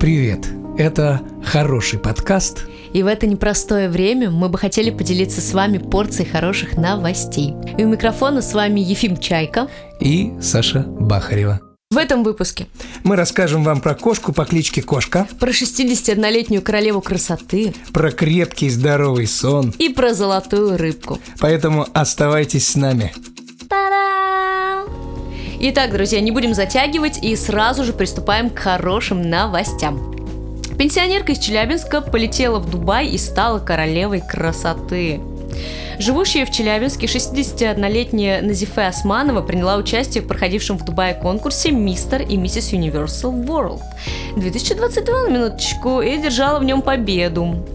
Привет! Это хороший подкаст. И в это непростое время мы бы хотели поделиться с вами порцией хороших новостей. И у микрофона с вами Ефим Чайка и Саша Бахарева. В этом выпуске мы расскажем вам про кошку по кличке Кошка, про 61-летнюю королеву красоты, про крепкий здоровый сон и про золотую рыбку. Поэтому оставайтесь с нами. Та-дам! Итак, друзья, не будем затягивать и сразу же приступаем к хорошим новостям. Пенсионерка из Челябинска полетела в Дубай и стала королевой красоты. Живущая в Челябинске 61-летняя Назифе Османова приняла участие в проходившем в Дубае конкурсе «Мистер и миссис Universal World» 2022 на минуточку и держала в нем победу.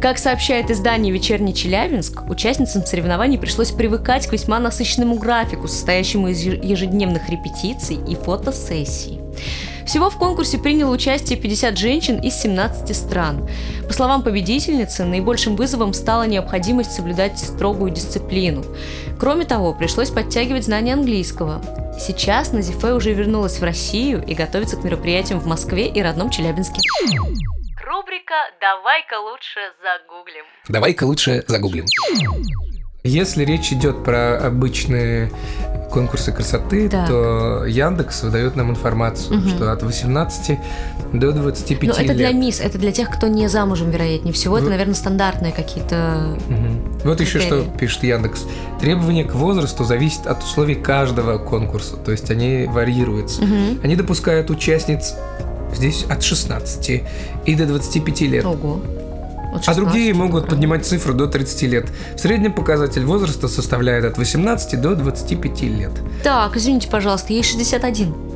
Как сообщает издание «Вечерний Челябинск», участницам соревнований пришлось привыкать к весьма насыщенному графику, состоящему из ежедневных репетиций и фотосессий. Всего в конкурсе приняло участие 50 женщин из 17 стран. По словам победительницы, наибольшим вызовом стала необходимость соблюдать строгую дисциплину. Кроме того, пришлось подтягивать знания английского. Сейчас Назифе уже вернулась в Россию и готовится к мероприятиям в Москве и родном Челябинске. Рубрика «Давай-ка лучше загуглим». Давай-ка лучше загуглим. Если речь идет про обычные конкурсы красоты, так. то Яндекс выдает нам информацию, угу. что от 18 до 25 Но лет. это для мисс, это для тех, кто не замужем, вероятнее всего. Вы... Это, наверное, стандартные какие-то. Угу. Вот еще что пишет Яндекс. Требования к возрасту зависят от условий каждого конкурса, то есть они варьируются. Угу. Они допускают участниц здесь от 16 и до 25 лет. Ого. А другие могут поднимать цифру до 30 лет. Средний показатель возраста составляет от 18 до 25 лет. Так, извините, пожалуйста, ей 61.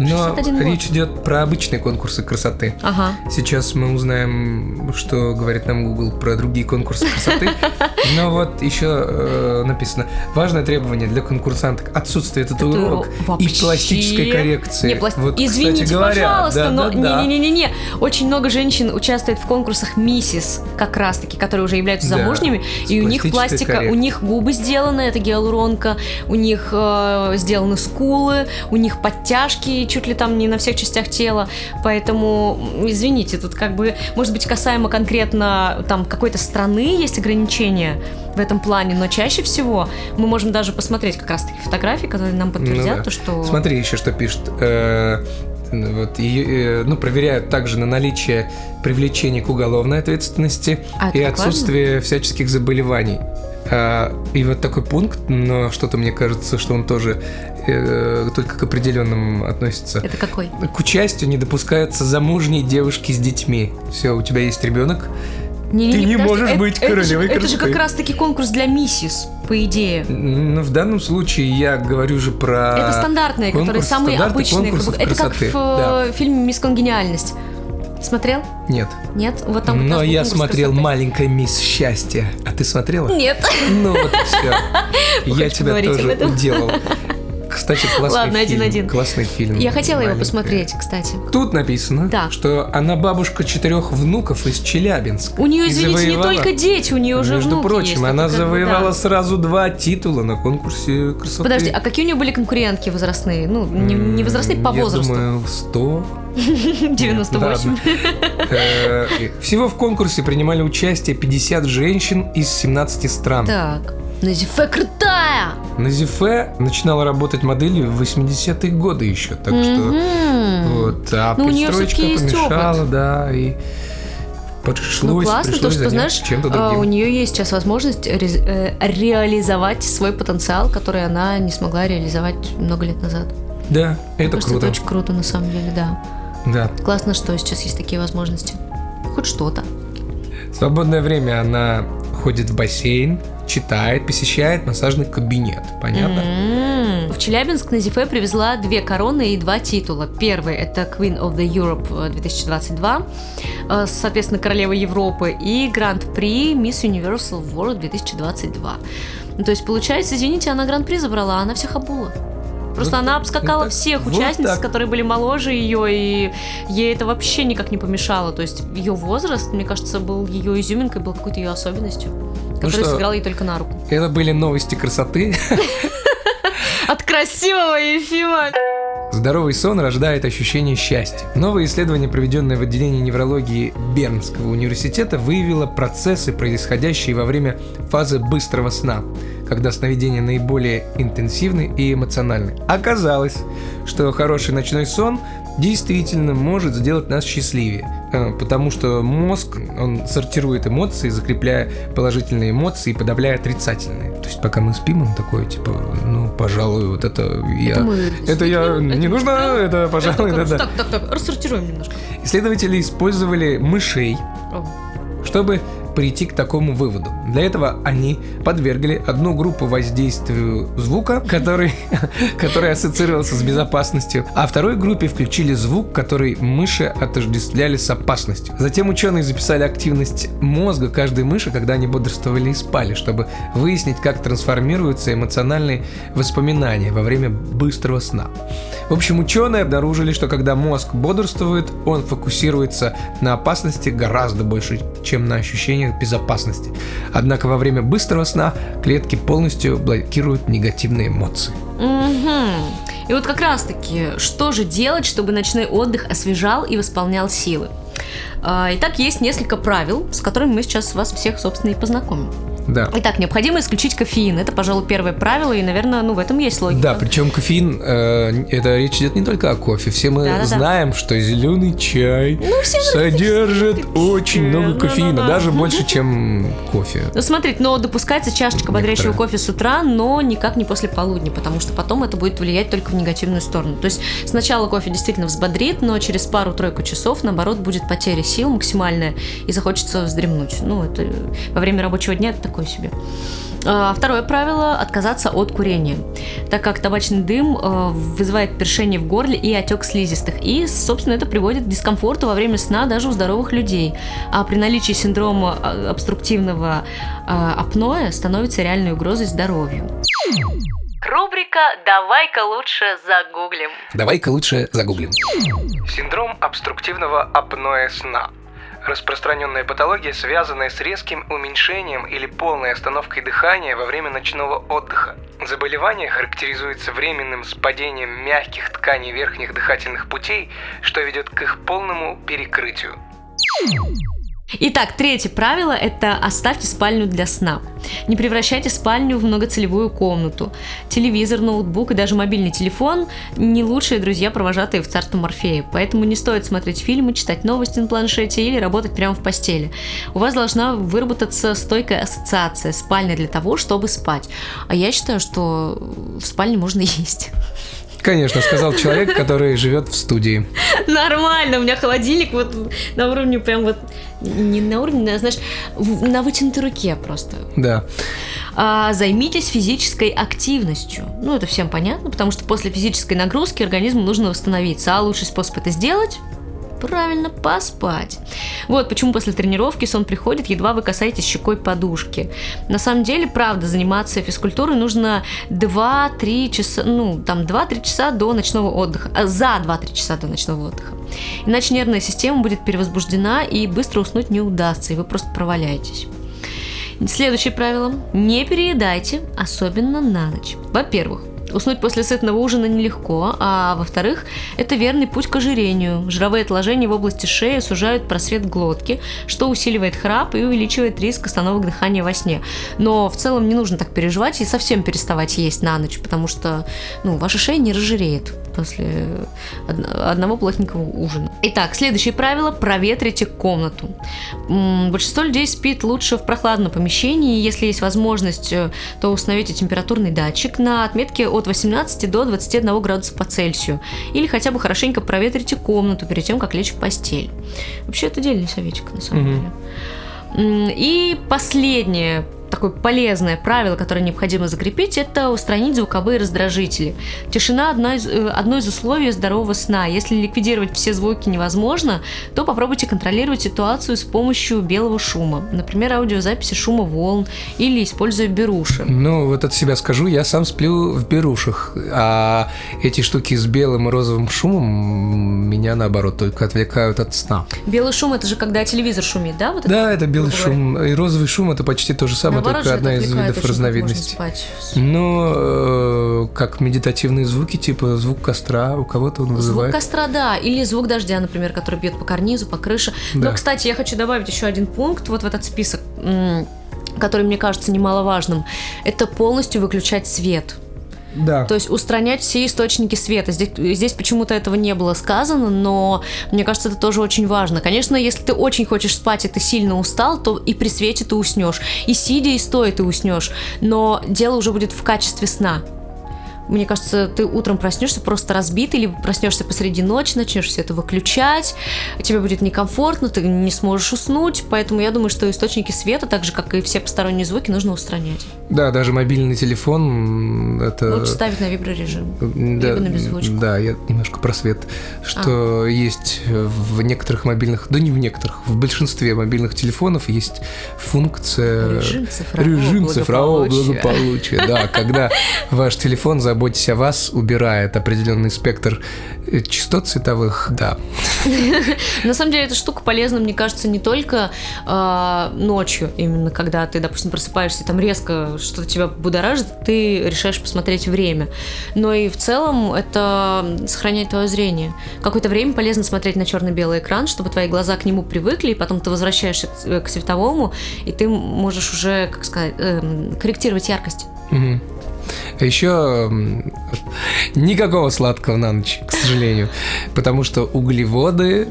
Но речь идет про обычные конкурсы красоты. Ага. Сейчас мы узнаем, что говорит нам Google про другие конкурсы красоты. Но вот еще э, написано важное требование для конкурсанток отсутствие татуировок и пластической коррекции. Не, пласт... вот, Извините, говоря, пожалуйста, да, но да, не-не-не-не. Очень много женщин участвует в конкурсах миссис, как раз-таки, которые уже являются замужними, да, и у них пластика, коррекцией. у них губы сделаны, это гиалуронка, у них э, сделаны скулы, у них подтяжки чуть ли там не на всех частях тела, поэтому, извините, тут как бы, может быть, касаемо конкретно там какой-то страны есть ограничения в этом плане, но чаще всего мы можем даже посмотреть как раз-таки фотографии, которые нам подтвердят ну, да. то, что... Смотри еще, что пишет э, вот, и, э, ну, проверяют также на наличие привлечения к уголовной ответственности а, и отсутствие важно? всяческих заболеваний. А, и вот такой пункт, но что-то мне кажется, что он тоже э, только к определенным относится. Это какой? К участию не допускаются замужние девушки с детьми. Все, у тебя есть ребенок, не, Ты не, не можешь это, быть королевой это же, это же как раз-таки конкурс для миссис, по идее. Ну, в данном случае я говорю же про... Это стандартные, конкурс, которые самые обычные. Это как в да. Фильме «Мисс Конгениальность». Смотрел? Нет. Нет? Вот там Но я смотрел «Маленькая мисс счастье». А ты смотрела? Нет. Ну вот все. Я тебя тоже уделал. Кстати, классный Ладно, фильм. один-один. Классный фильм. Я хотела его посмотреть, кстати. Тут написано, да. что она бабушка четырех внуков из Челябинска. У нее, извините, завоевала... не только дети, у нее уже Между внуки прочим, есть, она завоевала да. сразу два титула на конкурсе красоты. Подожди, а какие у нее были конкурентки возрастные? Ну, не, не возрастные, по Я возрасту. думаю, 100. 98. Э, всего в конкурсе принимали участие 50 женщин из 17 стран. Так. Назифе крутая! Назифе начинала работать моделью в 80-е годы еще, так что вот, а ну, перестройка помешала, да, и пришлось, ну, классно, пришлось то, что, знаешь, чем-то другим. у нее есть сейчас возможность ре- э, реализовать свой потенциал, который она не смогла реализовать много лет назад. Да, это Мне круто. Это очень круто, на самом деле, да. Да. Классно, что сейчас есть такие возможности. Хоть что-то. свободное время она ходит в бассейн, читает, посещает массажный кабинет. Понятно? Mm-hmm. В Челябинск Назифе привезла две короны и два титула. Первый – это Queen of the Europe 2022, э, соответственно, королева Европы, и Гранд-при Miss Universal World 2022. Ну, то есть, получается, извините, она Гран-при забрала, а она всех обула. Просто вот она обскакала вот всех вот участниц, так. которые были моложе ее, и ей это вообще никак не помешало. То есть ее возраст, мне кажется, был ее изюминкой, был какой-то ее особенностью ну сыграл ей только на руку. Это были новости красоты. От красивого Ефима. Здоровый сон рождает ощущение счастья. Новое исследование, проведенное в отделении неврологии Бернского университета, выявило процессы, происходящие во время фазы быстрого сна, когда сновидения наиболее интенсивны и эмоциональны. Оказалось, что хороший ночной сон действительно может сделать нас счастливее, э, потому что мозг, он сортирует эмоции, закрепляя положительные эмоции и подавляя отрицательные. То есть пока мы спим, он такой, типа, ну, пожалуй, вот это я... Это, мы это я... Это не нужно, это, пожалуй, это, да, да. Так, так, так, рассортируем немножко. Исследователи использовали мышей, чтобы прийти к такому выводу. Для этого они подвергли одну группу воздействию звука, который, который ассоциировался с безопасностью, а второй группе включили звук, который мыши отождествляли с опасностью. Затем ученые записали активность мозга каждой мыши, когда они бодрствовали и спали, чтобы выяснить, как трансформируются эмоциональные воспоминания во время быстрого сна. В общем, ученые обнаружили, что когда мозг бодрствует, он фокусируется на опасности гораздо больше, чем на ощущениях безопасности. Однако во время быстрого сна клетки полностью блокируют негативные эмоции. Угу. И вот как раз таки, что же делать, чтобы ночной отдых освежал и восполнял силы? А, итак, есть несколько правил, с которыми мы сейчас вас всех, собственно, и познакомим. Да. Итак, необходимо исключить кофеин. Это, пожалуй, первое правило, и, наверное, ну, в этом есть логика. Да, причем кофеин, э, это речь идет не только о кофе. Все мы да, знаем, что зеленый чай ну, содержит очень много кофеина, да, да, даже больше, чем кофе. Ну, смотрите, но допускается чашечка бодрящего кофе с утра, но никак не после полудня, потому что потом это будет влиять только в негативную сторону. То есть сначала кофе действительно взбодрит, но через пару-тройку часов, наоборот, будет потеря сил максимальная, и захочется вздремнуть. Ну, это во время рабочего дня это такое себе. А, второе правило – отказаться от курения, так как табачный дым э, вызывает першение в горле и отек слизистых, и, собственно, это приводит к дискомфорту во время сна даже у здоровых людей. А при наличии синдрома э, обструктивного э, апноэ становится реальной угрозой здоровью. Рубрика «Давай-ка лучше загуглим». Давай-ка лучше загуглим. Синдром обструктивного апноэ сна – Распространенная патология, связанная с резким уменьшением или полной остановкой дыхания во время ночного отдыха. Заболевание характеризуется временным спадением мягких тканей верхних дыхательных путей, что ведет к их полному перекрытию. Итак, третье правило – это оставьте спальню для сна. Не превращайте спальню в многоцелевую комнату. Телевизор, ноутбук и даже мобильный телефон – не лучшие друзья, провожатые в царство Морфея. Поэтому не стоит смотреть фильмы, читать новости на планшете или работать прямо в постели. У вас должна выработаться стойкая ассоциация спальня для того, чтобы спать. А я считаю, что в спальне можно есть. Конечно, сказал человек, который живет в студии. Нормально, у меня холодильник вот на уровне прям вот не на уровне, а, знаешь, на вытянутой руке просто. Да. А, займитесь физической активностью. Ну, это всем понятно, потому что после физической нагрузки организму нужно восстановиться. А лучший способ это сделать Правильно, поспать. Вот почему после тренировки сон приходит, едва вы касаетесь щекой подушки. На самом деле, правда, заниматься физкультурой нужно 2-3 часа, ну, там 2-3 часа до ночного отдыха, а за 2-3 часа до ночного отдыха. Иначе нервная система будет перевозбуждена и быстро уснуть не удастся, и вы просто проваляетесь. Следующее правило. Не переедайте, особенно на ночь. Во-первых, Уснуть после сытного ужина нелегко, а во-вторых, это верный путь к ожирению. Жировые отложения в области шеи сужают просвет глотки, что усиливает храп и увеличивает риск остановок дыхания во сне. Но в целом не нужно так переживать и совсем переставать есть на ночь, потому что ну, ваша шея не разжиреет после одного плотненького ужина. Итак, следующее правило – проветрите комнату. Большинство людей спит лучше в прохладном помещении, если есть возможность, э, то установите температурный датчик на отметке от 18 до 21 градуса по Цельсию, или хотя бы хорошенько проветрите комнату перед тем, как лечь в постель. Вообще, это отдельный советик, на самом угу. деле. И последнее такое полезное правило, которое необходимо закрепить, это устранить звуковые раздражители. Тишина одно из, э, одно из условий здорового сна. Если ликвидировать все звуки невозможно, то попробуйте контролировать ситуацию с помощью белого шума. Например, аудиозаписи шума волн или используя беруши. Ну, вот от себя скажу, я сам сплю в берушах, а эти штуки с белым и розовым шумом меня, наоборот, только отвлекают от сна. Белый шум – это же когда телевизор шумит, да? Вот да, это, это белый шум. И розовый шум – это почти то же самое, Наоборот, только одна из видов разновидностей. Но э, как медитативные звуки, типа звук костра, у кого-то он вызывает. Звук костра, да, или звук дождя, например, который бьет по карнизу, по крыше. Да. Но, кстати, я хочу добавить еще один пункт вот в этот список, который мне кажется немаловажным. Это полностью выключать свет. Да. То есть устранять все источники света. Здесь, здесь почему-то этого не было сказано, но мне кажется, это тоже очень важно. Конечно, если ты очень хочешь спать и ты сильно устал, то и при свете ты уснешь. И сидя, и стоя ты уснешь. Но дело уже будет в качестве сна мне кажется, ты утром проснешься просто разбитый, либо проснешься посреди ночи, начнешь все это выключать, тебе будет некомфортно, ты не сможешь уснуть, поэтому я думаю, что источники света, так же, как и все посторонние звуки, нужно устранять. Да, даже мобильный телефон это... Лучше ставить на виброрежим, да, либо на беззвучку. Да, я немножко про свет, что а. есть в некоторых мобильных, да не в некоторых, в большинстве мобильных телефонов есть функция... Режим цифрового, режим цифрового благополучия. благополучия. Да, когда ваш телефон забыл заботьтесь о вас убирает определенный спектр э, частот цветовых, да. На самом деле эта штука полезна, мне кажется, не только а, ночью, именно когда ты, допустим, просыпаешься, там резко что-то тебя будоражит, ты решаешь посмотреть время, но и в целом это сохраняет твое зрение. Какое-то время полезно смотреть на черно-белый экран, чтобы твои глаза к нему привыкли, и потом ты возвращаешься к световому, и ты можешь уже, как сказать, эм, корректировать яркость. Угу. А еще никакого сладкого на ночь, к сожалению. Потому что углеводы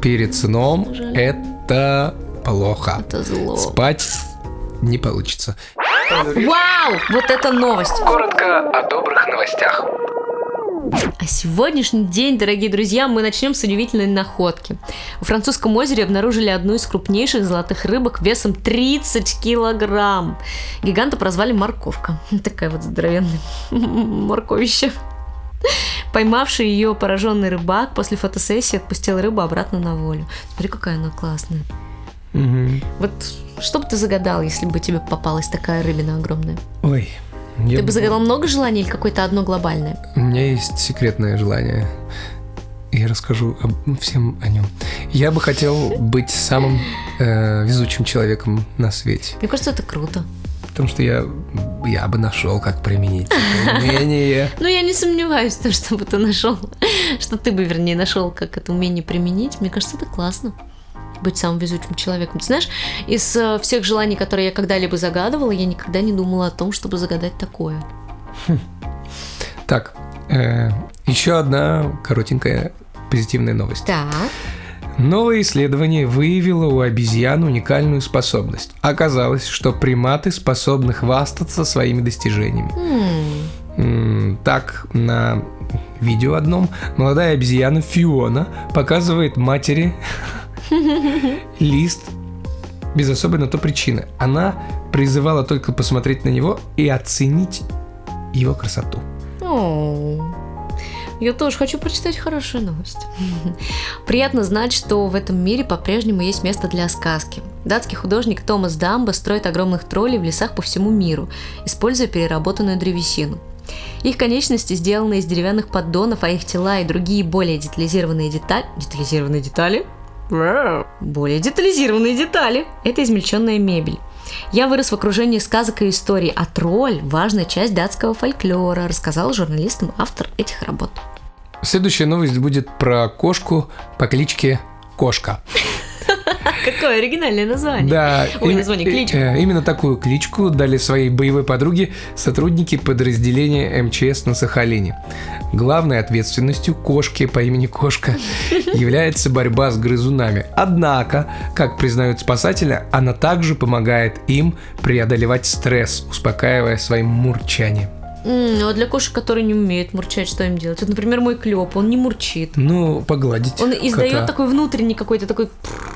перед сном – это плохо. Это зло. Спать не получится. Вау! Вот это новость! Коротко о добрых новостях. А сегодняшний день, дорогие друзья, мы начнем с удивительной находки. В французском озере обнаружили одну из крупнейших золотых рыбок весом 30 килограмм. Гиганта прозвали морковка. Такая вот здоровенная морковище. Поймавший ее пораженный рыбак после фотосессии отпустил рыбу обратно на волю. Смотри, какая она классная. Угу. Вот что бы ты загадал, если бы тебе попалась такая рыбина огромная? Ой, я Ты бы загадал много желаний или какое-то одно глобальное? У меня есть секретное желание. Я расскажу об, всем о нем. Я бы хотел быть самым э, везучим человеком на свете. Мне кажется, это круто. Потому что я, я бы нашел, как применить это умение. Ну, я не сомневаюсь в том, что бы ты нашел, что ты бы, вернее, нашел, как это умение применить. Мне кажется, это классно быть самым везучим человеком. Ты знаешь, из э, всех желаний, которые я когда-либо загадывала, я никогда не думала о том, чтобы загадать такое. Хм. Так, э, еще одна коротенькая позитивная новость. Так. Новое исследование выявило у обезьян уникальную способность. Оказалось, что приматы способны хвастаться своими достижениями. Mm. Так, на видео одном молодая обезьяна Фиона показывает матери лист без особой на то причины. Она призывала только посмотреть на него и оценить его красоту. Я тоже хочу прочитать хорошую новость. Приятно знать, что в этом мире по-прежнему есть место для сказки. Датский художник Томас Дамба строит огромных троллей в лесах по всему миру, используя переработанную древесину. Их конечности сделаны из деревянных поддонов, а их тела и другие более детализированные детали... Детализированные детали? Более детализированные детали. Это измельченная мебель. Я вырос в окружении сказок и историй, а тролль – важная часть датского фольклора, рассказал журналистам автор этих работ. Следующая новость будет про кошку по кличке Кошка. Какое оригинальное название. Да. Ой, название, кличку. Э, именно такую кличку дали своей боевой подруге сотрудники подразделения МЧС на Сахалине. Главной ответственностью кошки по имени Кошка является борьба с грызунами. Однако, как признают спасатели, она также помогает им преодолевать стресс, успокаивая своим мурчанием. Mm, а для кошек, которые не умеют мурчать, что им делать? Вот, например, мой клеп, он не мурчит. Ну, погладить. Он издает кота. такой внутренний какой-то такой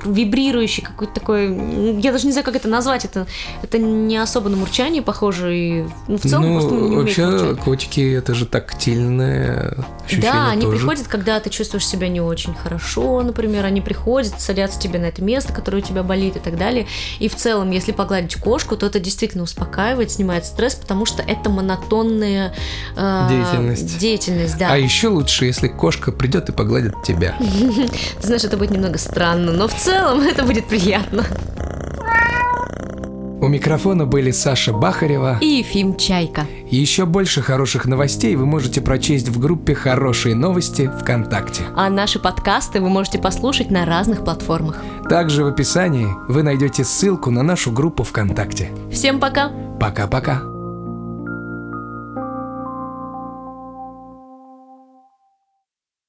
вибрирующий, какой-то такой. Я даже не знаю, как это назвать. Это, это не особо на мурчание похоже. И, ну, в целом, ну, просто не вообще, мурчать. котики это же тактильное ощущение. Да, они тоже. приходят, когда ты чувствуешь себя не очень хорошо, например, они приходят, садятся тебе на это место, которое у тебя болит и так далее. И в целом, если погладить кошку, то это действительно успокаивает, снимает стресс, потому что это монотонно активная э, деятельность. деятельность, да. А еще лучше, если кошка придет и погладит тебя. Ты знаешь, это будет немного странно, но в целом это будет приятно. У микрофона были Саша Бахарева и Ефим Чайка. Еще больше хороших новостей вы можете прочесть в группе «Хорошие новости» ВКонтакте. А наши подкасты вы можете послушать на разных платформах. Также в описании вы найдете ссылку на нашу группу ВКонтакте. Всем пока! Пока-пока!